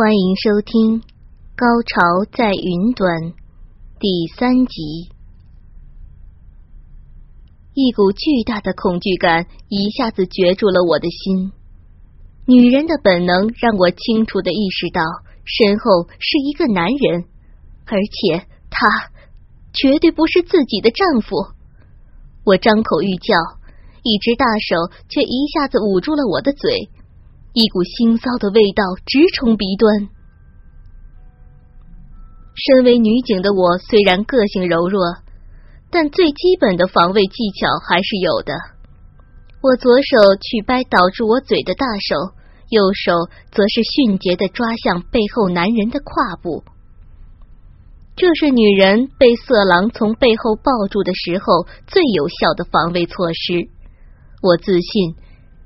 欢迎收听《高潮在云端》第三集。一股巨大的恐惧感一下子攫住了我的心。女人的本能让我清楚的意识到，身后是一个男人，而且他绝对不是自己的丈夫。我张口欲叫，一只大手却一下子捂住了我的嘴。一股腥臊的味道直冲鼻端。身为女警的我，虽然个性柔弱，但最基本的防卫技巧还是有的。我左手去掰挡住我嘴的大手，右手则是迅捷的抓向背后男人的胯部。这是女人被色狼从背后抱住的时候最有效的防卫措施。我自信。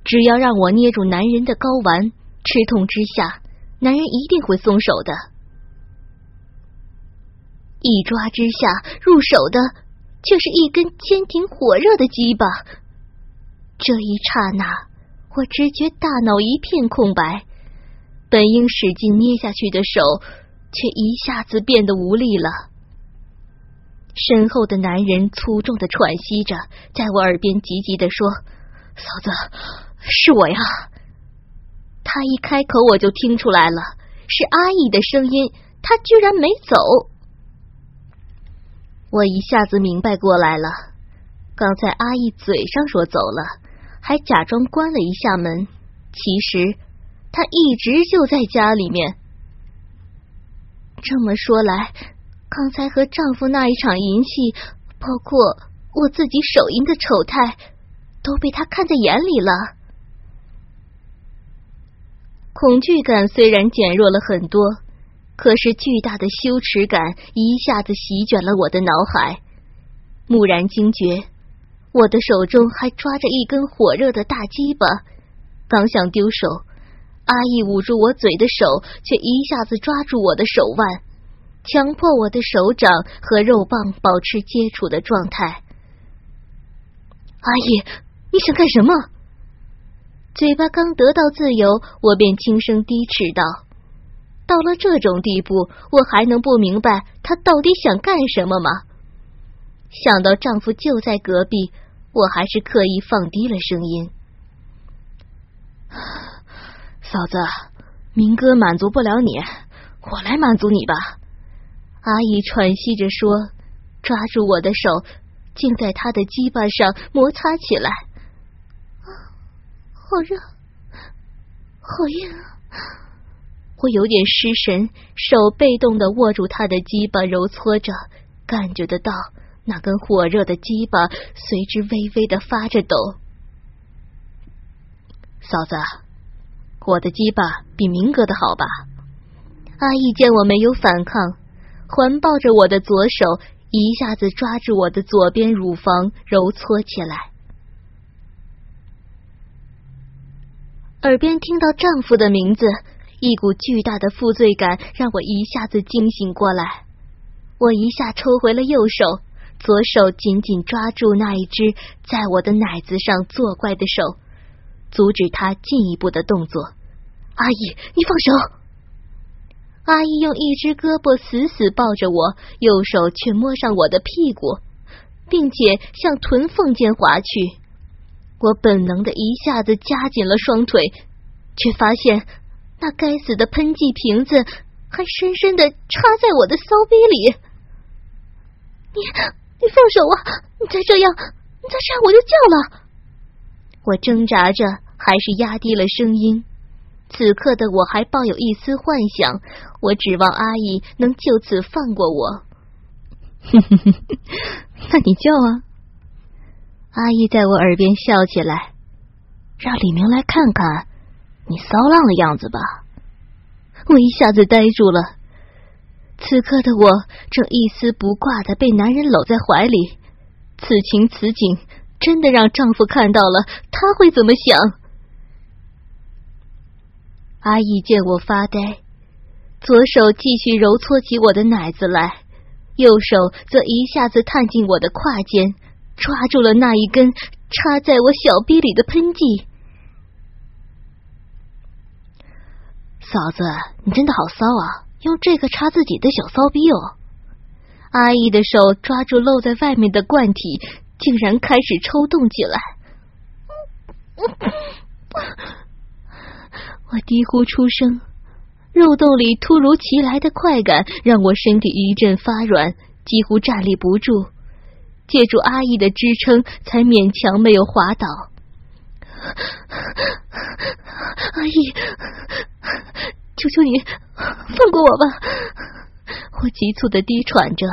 只要让我捏住男人的睾丸，吃痛之下，男人一定会松手的。一抓之下，入手的却是一根坚挺火热的鸡巴。这一刹那，我直觉大脑一片空白，本应使劲捏下去的手，却一下子变得无力了。身后的男人粗重的喘息着，在我耳边急急的说：“嫂子。”是我呀！他一开口，我就听出来了，是阿义的声音。他居然没走，我一下子明白过来了。刚才阿义嘴上说走了，还假装关了一下门，其实他一直就在家里面。这么说来，刚才和丈夫那一场淫戏，包括我自己手淫的丑态，都被他看在眼里了。恐惧感虽然减弱了很多，可是巨大的羞耻感一下子席卷了我的脑海。蓦然惊觉，我的手中还抓着一根火热的大鸡巴，刚想丢手，阿义捂住我嘴的手却一下子抓住我的手腕，强迫我的手掌和肉棒保持接触的状态。阿义，你想干什么？嘴巴刚得到自由，我便轻声低斥道：“到了这种地步，我还能不明白他到底想干什么吗？”想到丈夫就在隔壁，我还是刻意放低了声音：“嫂子，明哥满足不了你，我来满足你吧。”阿姨喘息着说，抓住我的手，竟在他的鸡巴上摩擦起来。好热，好硬啊！我有点失神，手被动的握住他的鸡巴，揉搓着，感觉得到那根火热的鸡巴随之微微的发着抖。嫂子，我的鸡巴比明哥的好吧？阿义见我没有反抗，环抱着我的左手，一下子抓住我的左边乳房，揉搓起来。耳边听到丈夫的名字，一股巨大的负罪感让我一下子惊醒过来。我一下抽回了右手，左手紧紧抓住那一只在我的奶子上作怪的手，阻止他进一步的动作。阿姨，你放手！阿姨用一只胳膊死死抱着我，右手却摸上我的屁股，并且向臀缝间滑去。我本能的一下子夹紧了双腿，却发现那该死的喷剂瓶子还深深的插在我的骚逼里。你你放手啊！你再这样，你再这样我就叫了。我挣扎着，还是压低了声音。此刻的我还抱有一丝幻想，我指望阿姨能就此放过我。哼哼哼，那你叫啊！阿姨在我耳边笑起来，让李明来看看你骚浪的样子吧？我一下子呆住了。此刻的我正一丝不挂的被男人搂在怀里，此情此景，真的让丈夫看到了，他会怎么想？阿义见我发呆，左手继续揉搓起我的奶子来，右手则一下子探进我的胯间，抓住了那一根插在我小逼里的喷剂。嫂子，你真的好骚啊！用这个插自己的小骚逼哦！阿姨的手抓住露在外面的罐体，竟然开始抽动起来。我低呼出声，肉洞里突如其来的快感让我身体一阵发软，几乎站立不住。借助阿姨的支撑，才勉强没有滑倒。阿姨，求求你放过我吧！我急促的低喘着，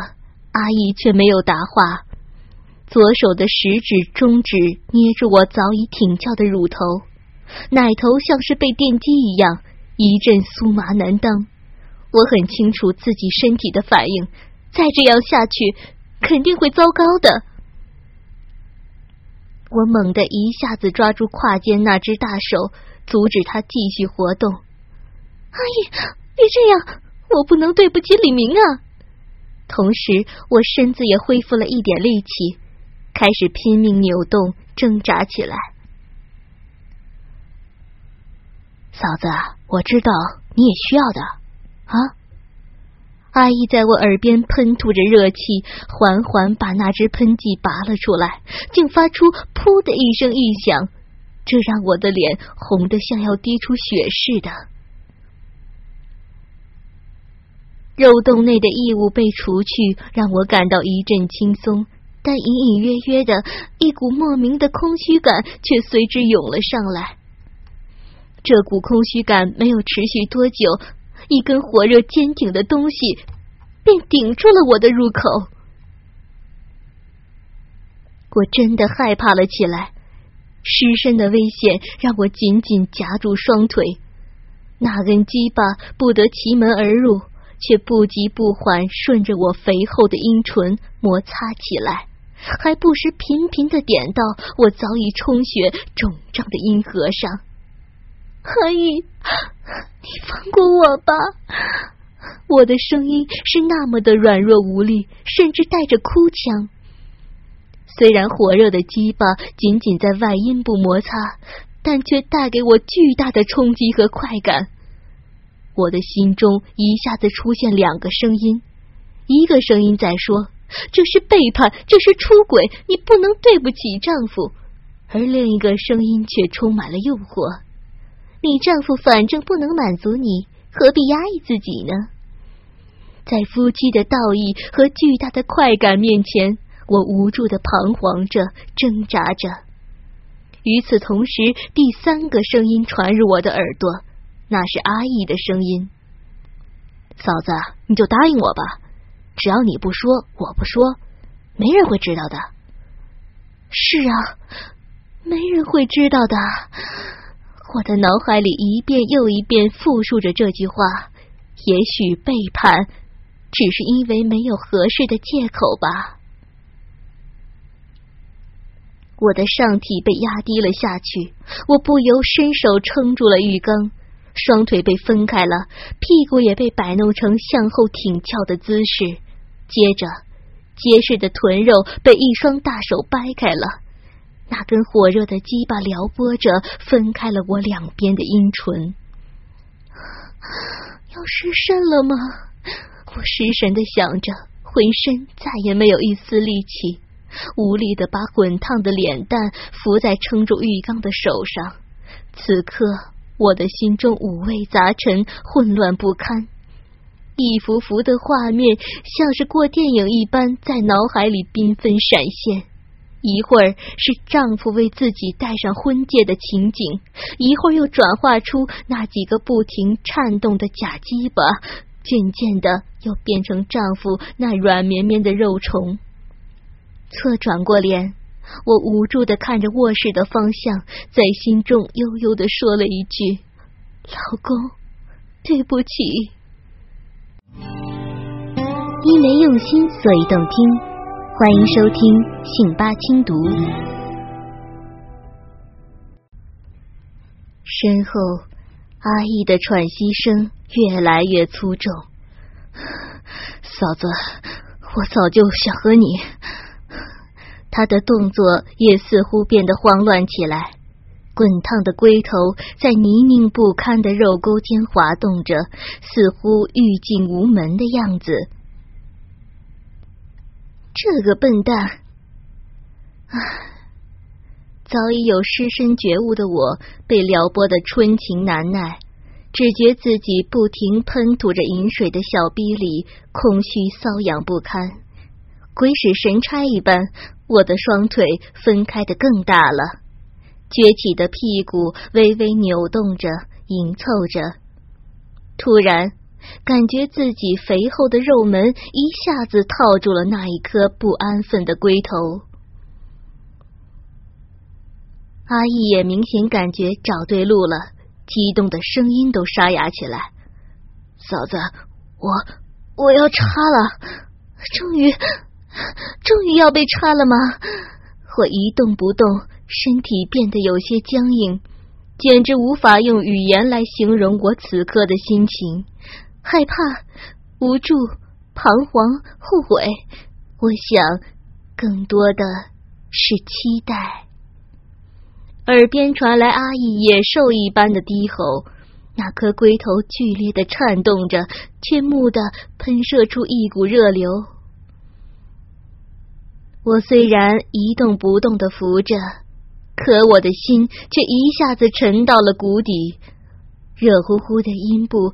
阿姨却没有答话。左手的食指、中指捏住我早已挺翘的乳头，奶头像是被电击一样，一阵酥麻难当。我很清楚自己身体的反应，再这样下去肯定会糟糕的。我猛地一下子抓住胯间那只大手，阻止他继续活动。阿姨，别这样，我不能对不起李明啊！同时，我身子也恢复了一点力气，开始拼命扭动、挣扎起来。嫂子，我知道你也需要的啊。阿姨在我耳边喷吐着热气，缓缓把那只喷剂拔了出来，竟发出“噗”的一声异响，这让我的脸红得像要滴出血似的。肉洞内的异物被除去，让我感到一阵轻松，但隐隐约约的一股莫名的空虚感却随之涌了上来。这股空虚感没有持续多久。一根火热坚挺的东西便顶住了我的入口，我真的害怕了起来。失身的危险让我紧紧夹住双腿，那根鸡巴不得其门而入，却不急不缓顺着我肥厚的阴唇摩擦起来，还不时频频的点到我早已充血肿胀的阴核上。阿姨，你放过我吧！我的声音是那么的软弱无力，甚至带着哭腔。虽然火热的鸡巴仅仅在外阴部摩擦，但却带给我巨大的冲击和快感。我的心中一下子出现两个声音：一个声音在说这是背叛，这是出轨，你不能对不起丈夫；而另一个声音却充满了诱惑。你丈夫反正不能满足你，何必压抑自己呢？在夫妻的道义和巨大的快感面前，我无助的彷徨着，挣扎着。与此同时，第三个声音传入我的耳朵，那是阿义的声音：“嫂子，你就答应我吧，只要你不说，我不说，没人会知道的。”是啊，没人会知道的。我的脑海里一遍又一遍复述着这句话。也许背叛只是因为没有合适的借口吧。我的上体被压低了下去，我不由伸手撑住了浴缸，双腿被分开了，屁股也被摆弄成向后挺翘的姿势。接着，结实的臀肉被一双大手掰开了。那根火热的鸡巴撩拨着，分开了我两边的阴唇。要失身了吗？我失神的想着，浑身再也没有一丝力气，无力的把滚烫的脸蛋扶在撑住浴缸的手上。此刻，我的心中五味杂陈，混乱不堪，一幅幅的画面像是过电影一般，在脑海里缤纷闪现。一会儿是丈夫为自己戴上婚戒的情景，一会儿又转化出那几个不停颤动的假鸡巴，渐渐的又变成丈夫那软绵绵的肉虫。侧转过脸，我无助的看着卧室的方向，在心中悠悠的说了一句：“老公，对不起。因为用心，所以动听。欢迎收听《信八轻读》。身后，阿义的喘息声越来越粗重。嫂子，我早就想和你。他的动作也似乎变得慌乱起来。滚烫的龟头在泥泞不堪的肉沟间滑动着，似乎欲进无门的样子。这个笨蛋！啊，早已有失身觉悟的我，被撩拨的春情难耐，只觉自己不停喷吐着饮水的小逼里空虚瘙痒不堪。鬼使神差一般，我的双腿分开的更大了。撅起的屁股微微扭动着，迎凑着。突然，感觉自己肥厚的肉门一下子套住了那一颗不安分的龟头。阿义也明显感觉找对路了，激动的声音都沙哑起来：“嫂子，我我要插了！终于，终于要被插了吗？我一动不动。”身体变得有些僵硬，简直无法用语言来形容我此刻的心情：害怕、无助、彷徨、后悔。我想，更多的是期待。耳边传来阿义野兽一般的低吼，那颗龟头剧烈的颤动着，却蓦地喷射出一股热流。我虽然一动不动的扶着。可我的心却一下子沉到了谷底，热乎乎的阴部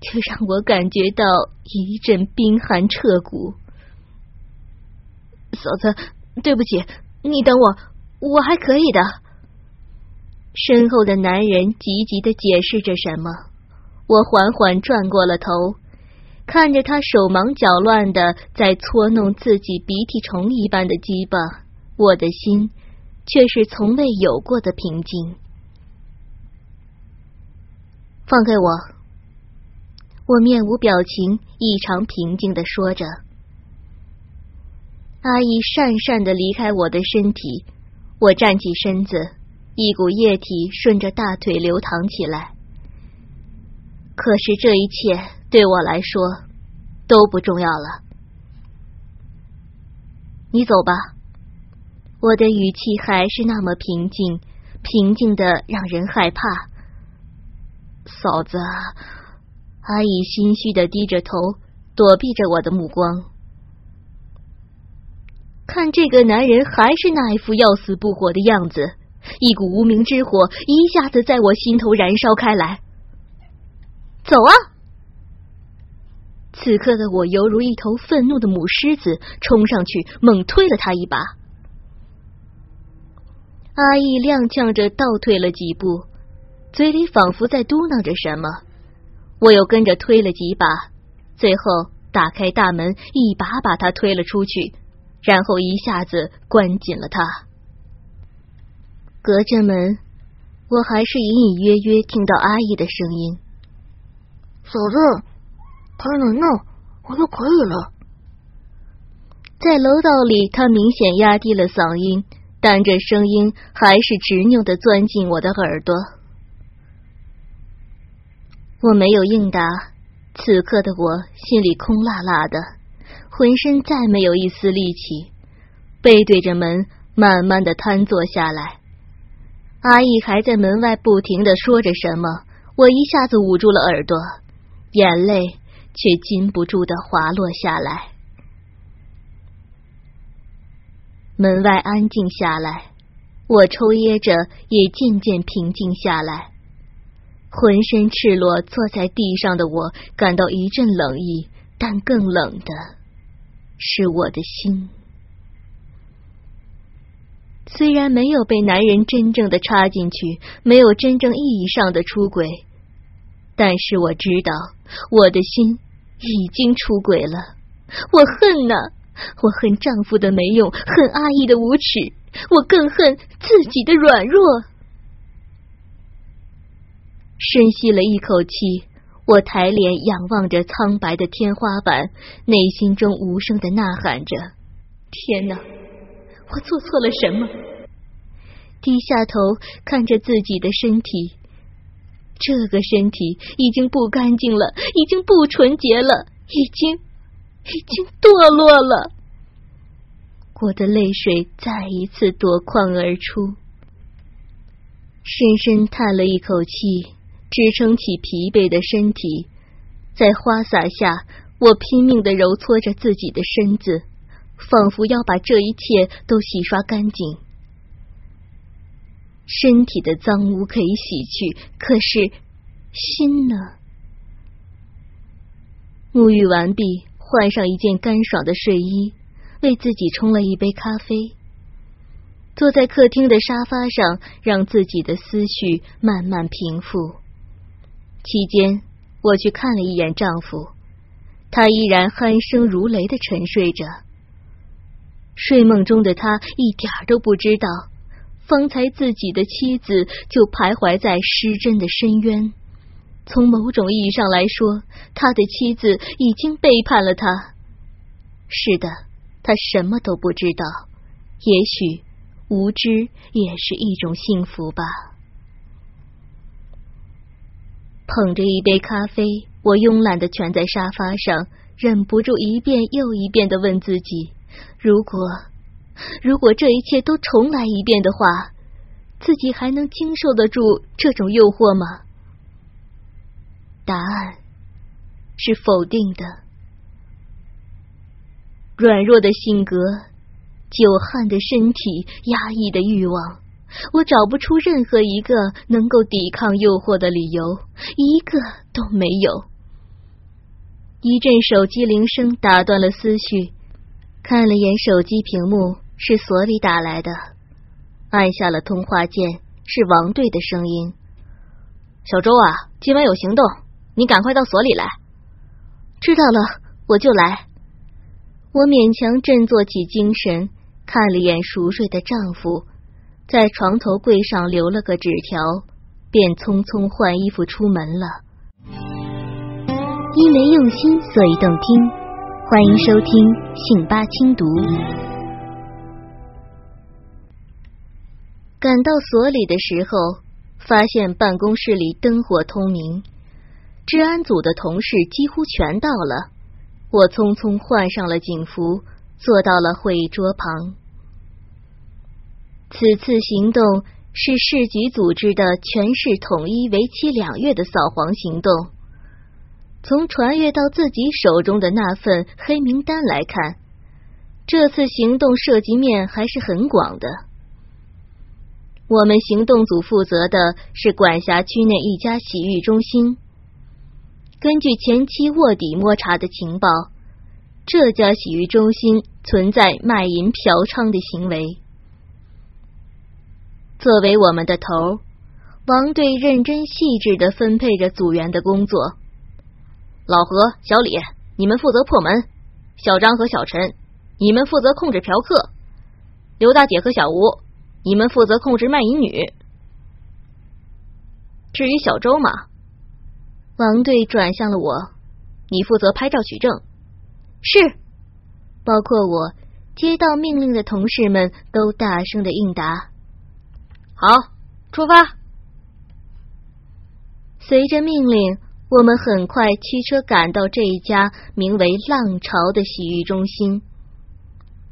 却让我感觉到一阵冰寒彻骨。嫂子，对不起，你等我，我还可以的。身后的男人急急的解释着什么，我缓缓转过了头，看着他手忙脚乱的在搓弄自己鼻涕虫一般的鸡巴，我的心。却是从未有过的平静。放开我！我面无表情，异常平静的说着。阿姨讪讪的离开我的身体，我站起身子，一股液体顺着大腿流淌起来。可是这一切对我来说都不重要了。你走吧。我的语气还是那么平静，平静的让人害怕。嫂子，阿姨心虚的低着头，躲避着我的目光。看这个男人还是那一副要死不活的样子，一股无名之火一下子在我心头燃烧开来。走啊！此刻的我犹如一头愤怒的母狮子，冲上去猛推了他一把。阿义踉跄着倒退了几步，嘴里仿佛在嘟囔着什么。我又跟着推了几把，最后打开大门，一把把他推了出去，然后一下子关紧了他。隔着门，我还是隐隐约约听到阿姨的声音：“嫂子，他能弄，我就可以了。”在楼道里，他明显压低了嗓音。但这声音还是执拗的钻进我的耳朵。我没有应答，此刻的我心里空落落的，浑身再没有一丝力气，背对着门，慢慢的瘫坐下来。阿义还在门外不停的说着什么，我一下子捂住了耳朵，眼泪却禁不住的滑落下来。门外安静下来，我抽噎着，也渐渐平静下来。浑身赤裸坐在地上的我，感到一阵冷意，但更冷的是我的心。虽然没有被男人真正的插进去，没有真正意义上的出轨，但是我知道，我的心已经出轨了。我恨呐！我恨丈夫的没用，恨阿义的无耻，我更恨自己的软弱。深吸了一口气，我抬脸仰望着苍白的天花板，内心中无声的呐喊着：“天哪，我做错了什么？”低下头看着自己的身体，这个身体已经不干净了，已经不纯洁了，已经，已经堕落了。我的泪水再一次夺眶而出，深深叹了一口气。支撑起疲惫的身体，在花洒下，我拼命的揉搓着自己的身子，仿佛要把这一切都洗刷干净。身体的脏污可以洗去，可是心呢？沐浴完毕，换上一件干爽的睡衣，为自己冲了一杯咖啡，坐在客厅的沙发上，让自己的思绪慢慢平复。期间，我去看了一眼丈夫，他依然鼾声如雷的沉睡着。睡梦中的他一点儿都不知道，方才自己的妻子就徘徊在失真的深渊。从某种意义上来说，他的妻子已经背叛了他。是的，他什么都不知道。也许无知也是一种幸福吧。捧着一杯咖啡，我慵懒的蜷在沙发上，忍不住一遍又一遍的问自己：如果，如果这一切都重来一遍的话，自己还能经受得住这种诱惑吗？答案是否定的。软弱的性格，久旱的身体，压抑的欲望。我找不出任何一个能够抵抗诱惑的理由，一个都没有。一阵手机铃声打断了思绪，看了眼手机屏幕，是所里打来的，按下了通话键，是王队的声音：“小周啊，今晚有行动，你赶快到所里来。”知道了，我就来。我勉强振作起精神，看了眼熟睡的丈夫。在床头柜上留了个纸条，便匆匆换衣服出门了。因为用心，所以动听。欢迎收听信八轻读。赶到所里的时候，发现办公室里灯火通明，治安组的同事几乎全到了。我匆匆换上了警服，坐到了会议桌旁。此次行动是市局组织的全市统一、为期两月的扫黄行动。从传阅到自己手中的那份黑名单来看，这次行动涉及面还是很广的。我们行动组负责的是管辖区内一家洗浴中心。根据前期卧底摸查的情报，这家洗浴中心存在卖淫嫖娼的行为。作为我们的头，王队认真细致的分配着组员的工作。老何、小李，你们负责破门；小张和小陈，你们负责控制嫖客；刘大姐和小吴，你们负责控制卖淫女。至于小周嘛，王队转向了我，你负责拍照取证。是，包括我接到命令的同事们都大声的应答。好，出发。随着命令，我们很快驱车赶到这一家名为“浪潮”的洗浴中心。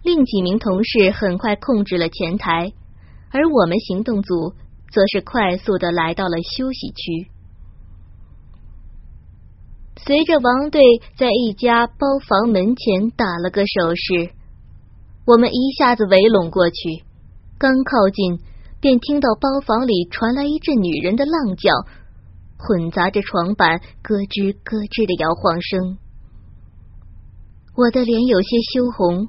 另几名同事很快控制了前台，而我们行动组则是快速的来到了休息区。随着王队在一家包房门前打了个手势，我们一下子围拢过去，刚靠近。便听到包房里传来一阵女人的浪叫，混杂着床板咯吱咯吱的摇晃声。我的脸有些羞红，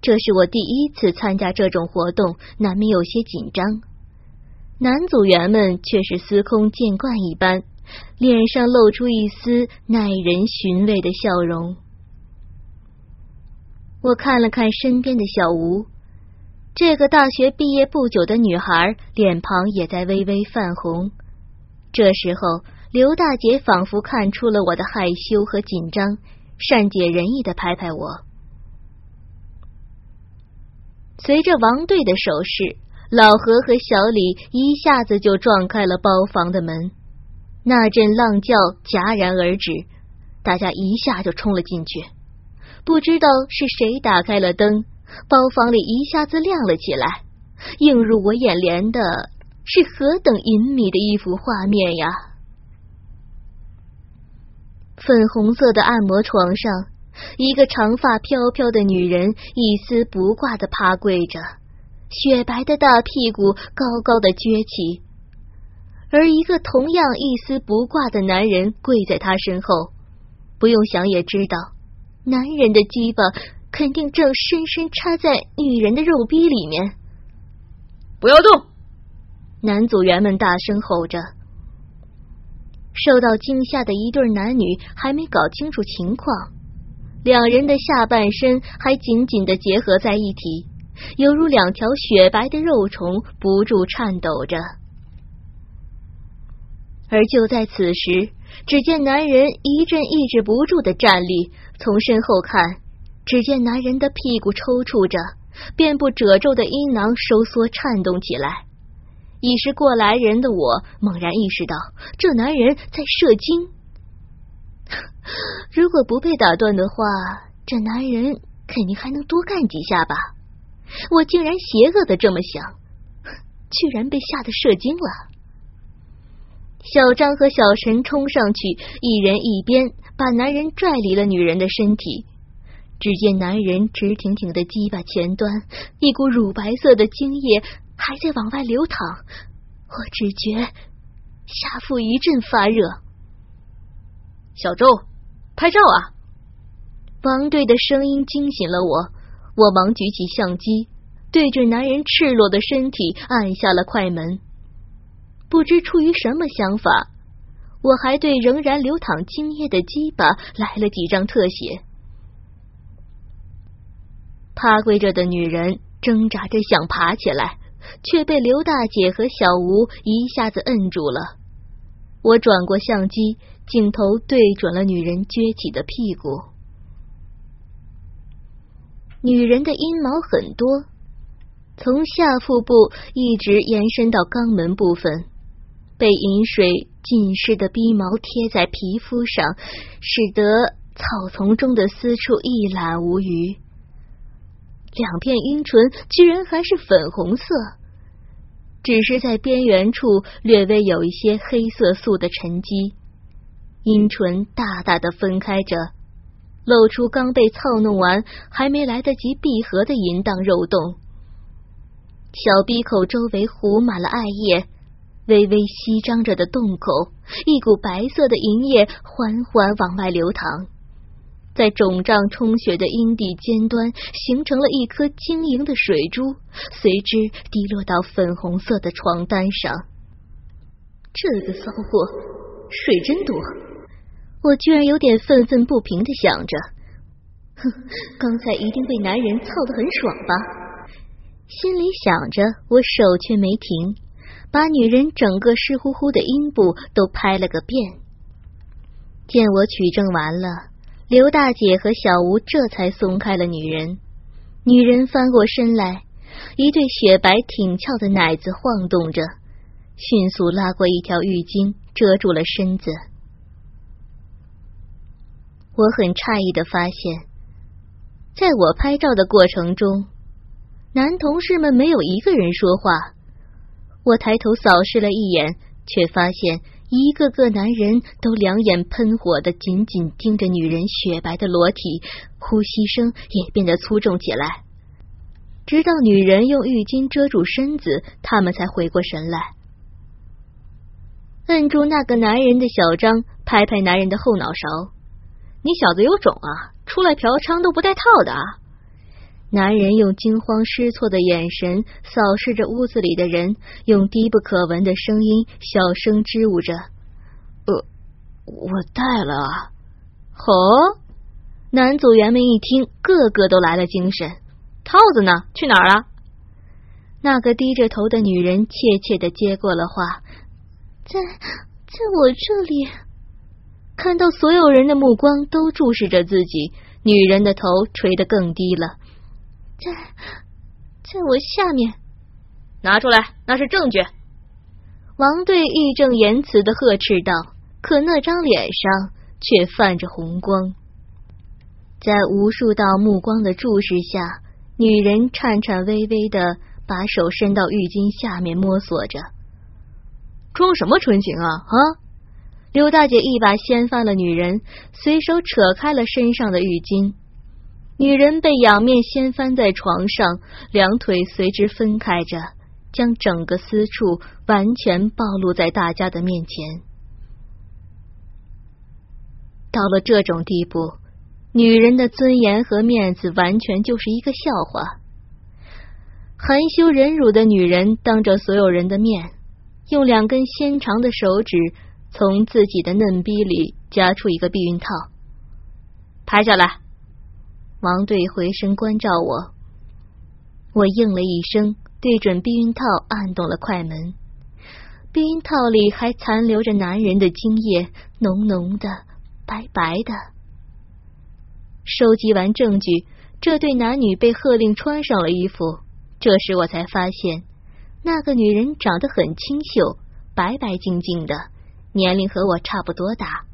这是我第一次参加这种活动，难免有些紧张。男组员们却是司空见惯一般，脸上露出一丝耐人寻味的笑容。我看了看身边的小吴。这个大学毕业不久的女孩脸庞也在微微泛红，这时候，刘大姐仿佛看出了我的害羞和紧张，善解人意的拍拍我。随着王队的手势，老何和小李一下子就撞开了包房的门，那阵浪叫戛然而止，大家一下就冲了进去。不知道是谁打开了灯，包房里一下子亮了起来，映入我眼帘的是何等隐秘的一幅画面呀！粉红色的按摩床上。一个长发飘飘的女人一丝不挂的趴跪着，雪白的大屁股高高的撅起，而一个同样一丝不挂的男人跪在她身后。不用想也知道，男人的鸡巴肯定正深深插在女人的肉逼里面。不要动！男组员们大声吼着。受到惊吓的一对男女还没搞清楚情况。两人的下半身还紧紧的结合在一起，犹如两条雪白的肉虫，不住颤抖着。而就在此时，只见男人一阵抑制不住的站立，从身后看，只见男人的屁股抽搐着，遍布褶皱的阴囊收缩颤动起来。已是过来人的我，猛然意识到，这男人在射精。如果不被打断的话，这男人肯定还能多干几下吧。我竟然邪恶的这么想，居然被吓得射精了。小张和小陈冲上去，一人一边把男人拽离了女人的身体。只见男人直挺挺的鸡巴前端，一股乳白色的精液还在往外流淌。我只觉下腹一阵发热。小周，拍照啊！王队的声音惊醒了我，我忙举起相机，对着男人赤裸的身体按下了快门。不知出于什么想法，我还对仍然流淌精液的鸡巴来了几张特写。趴跪着的女人挣扎着想爬起来，却被刘大姐和小吴一下子摁住了。我转过相机。镜头对准了女人撅起的屁股，女人的阴毛很多，从下腹部一直延伸到肛门部分，被饮水浸湿的逼毛贴在皮肤上，使得草丛中的私处一览无余。两片阴唇居然还是粉红色，只是在边缘处略微有一些黑色素的沉积。阴唇大大的分开着，露出刚被操弄完还没来得及闭合的淫荡肉洞。小鼻口周围糊满了艾叶，微微翕张着的洞口，一股白色的银液缓缓往外流淌，在肿胀充血的阴蒂尖端形成了一颗晶莹的水珠，随之滴落到粉红色的床单上。这个骚货水真多。我居然有点愤愤不平的想着，哼，刚才一定被男人操得很爽吧？心里想着，我手却没停，把女人整个湿乎乎的阴部都拍了个遍。见我取证完了，刘大姐和小吴这才松开了女人。女人翻过身来，一对雪白挺翘的奶子晃动着，迅速拉过一条浴巾遮住了身子。我很诧异的发现，在我拍照的过程中，男同事们没有一个人说话。我抬头扫视了一眼，却发现一个个男人都两眼喷火的紧紧盯着女人雪白的裸体，呼吸声也变得粗重起来。直到女人用浴巾遮住身子，他们才回过神来。摁住那个男人的小张，拍拍男人的后脑勺。你小子有种啊！出来嫖娼都不带套的。男人用惊慌失措的眼神扫视着屋子里的人，用低不可闻的声音小声支吾着：“呃，我带了。”哦，男组员们一听，个个都来了精神。套子呢？去哪儿了？那个低着头的女人怯怯的接过了话：“在在我这里，看到所有人的目光都注视着自己，女人的头垂得更低了。在，在我下面，拿出来，那是证据。王队义正言辞的呵斥道，可那张脸上却泛着红光。在无数道目光的注视下，女人颤颤巍巍的把手伸到浴巾下面摸索着。装什么纯情啊啊！刘大姐一把掀翻了女人，随手扯开了身上的浴巾。女人被仰面掀翻在床上，两腿随之分开着。将整个私处完全暴露在大家的面前。到了这种地步，女人的尊严和面子完全就是一个笑话。含羞忍辱的女人当着所有人的面，用两根纤长的手指从自己的嫩逼里夹出一个避孕套，拍下来。王队回身关照我，我应了一声。对准避孕套，按动了快门。避孕套里还残留着男人的精液，浓浓的，白白的。收集完证据，这对男女被喝令穿上了衣服。这时我才发现，那个女人长得很清秀，白白净净的，年龄和我差不多大。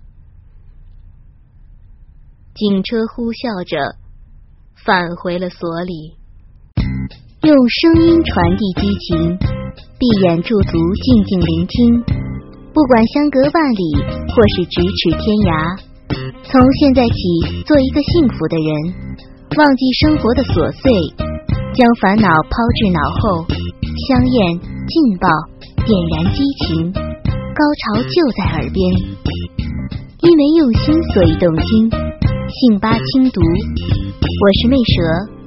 警车呼啸着返回了所里。用声音传递激情，闭眼驻足，静静聆听。不管相隔万里，或是咫尺天涯，从现在起，做一个幸福的人，忘记生活的琐碎，将烦恼抛至脑后。香艳劲爆，点燃激情，高潮就在耳边。因为用心，所以动听。信吧轻读，我是魅蛇。